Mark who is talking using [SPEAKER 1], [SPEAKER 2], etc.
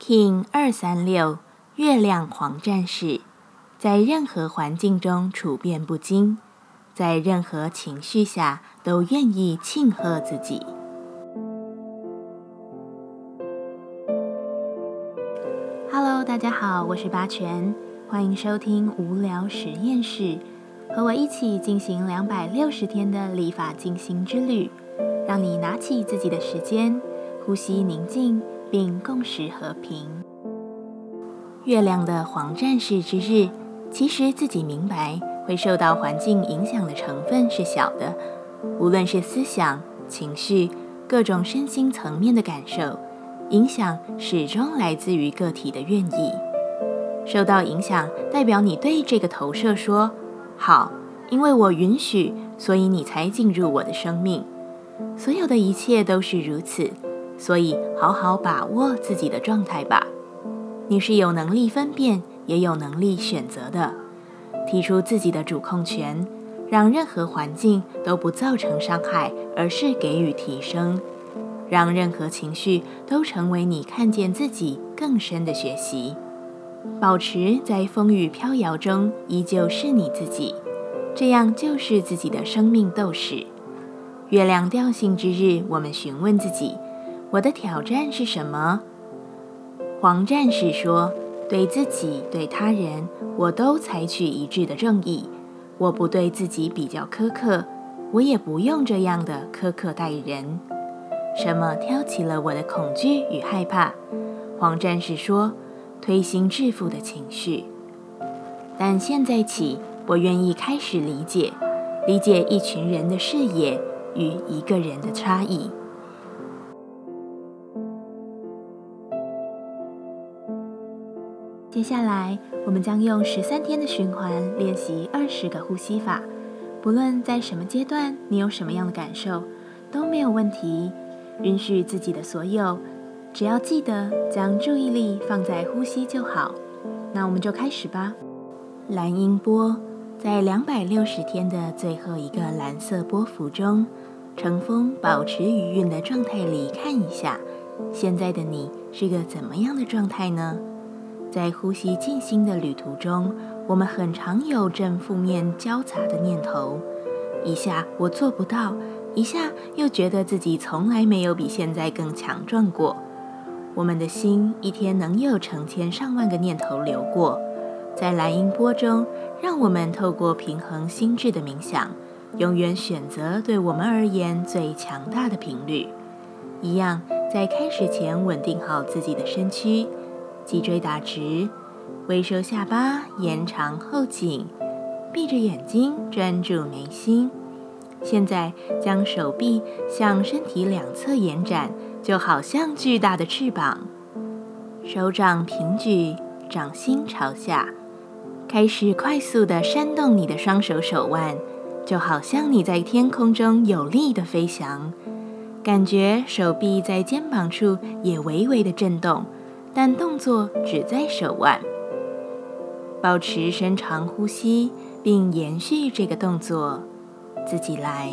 [SPEAKER 1] King 二三六月亮黄战士，在任何环境中处变不惊，在任何情绪下都愿意庆贺自己。Hello，大家好，我是八全，欢迎收听无聊实验室，和我一起进行两百六十天的立法进行之旅，让你拿起自己的时间，呼吸宁静。并共识和平。月亮的黄战士之日，其实自己明白，会受到环境影响的成分是小的。无论是思想、情绪、各种身心层面的感受，影响始终来自于个体的愿意。受到影响，代表你对这个投射说：“好，因为我允许，所以你才进入我的生命。所有的一切都是如此。”所以，好好把握自己的状态吧。你是有能力分辨，也有能力选择的。提出自己的主控权，让任何环境都不造成伤害，而是给予提升。让任何情绪都成为你看见自己更深的学习。保持在风雨飘摇中依旧是你自己，这样就是自己的生命斗士。月亮调性之日，我们询问自己。我的挑战是什么？黄战士说：“对自己、对他人，我都采取一致的正义。我不对自己比较苛刻，我也不用这样的苛刻待人。什么挑起了我的恐惧与害怕？”黄战士说：“推心置腹的情绪。但现在起，我愿意开始理解，理解一群人的视野与一个人的差异。”接下来，我们将用十三天的循环练习二十个呼吸法。不论在什么阶段，你有什么样的感受，都没有问题。允许自己的所有，只要记得将注意力放在呼吸就好。那我们就开始吧。蓝音波在两百六十天的最后一个蓝色波幅中，乘风保持余韵的状态里看一下，现在的你是个怎么样的状态呢？在呼吸静心的旅途中，我们很常有正负面交杂的念头，一下我做不到，一下又觉得自己从来没有比现在更强壮过。我们的心一天能有成千上万个念头流过，在蓝音波中，让我们透过平衡心智的冥想，永远选择对我们而言最强大的频率。一样，在开始前稳定好自己的身躯。脊椎打直，微收下巴，延长后颈，闭着眼睛专注眉心。现在将手臂向身体两侧延展，就好像巨大的翅膀。手掌平举，掌心朝下，开始快速的扇动你的双手手腕，就好像你在天空中有力的飞翔。感觉手臂在肩膀处也微微的震动。但动作只在手腕，保持深长呼吸，并延续这个动作，自己来。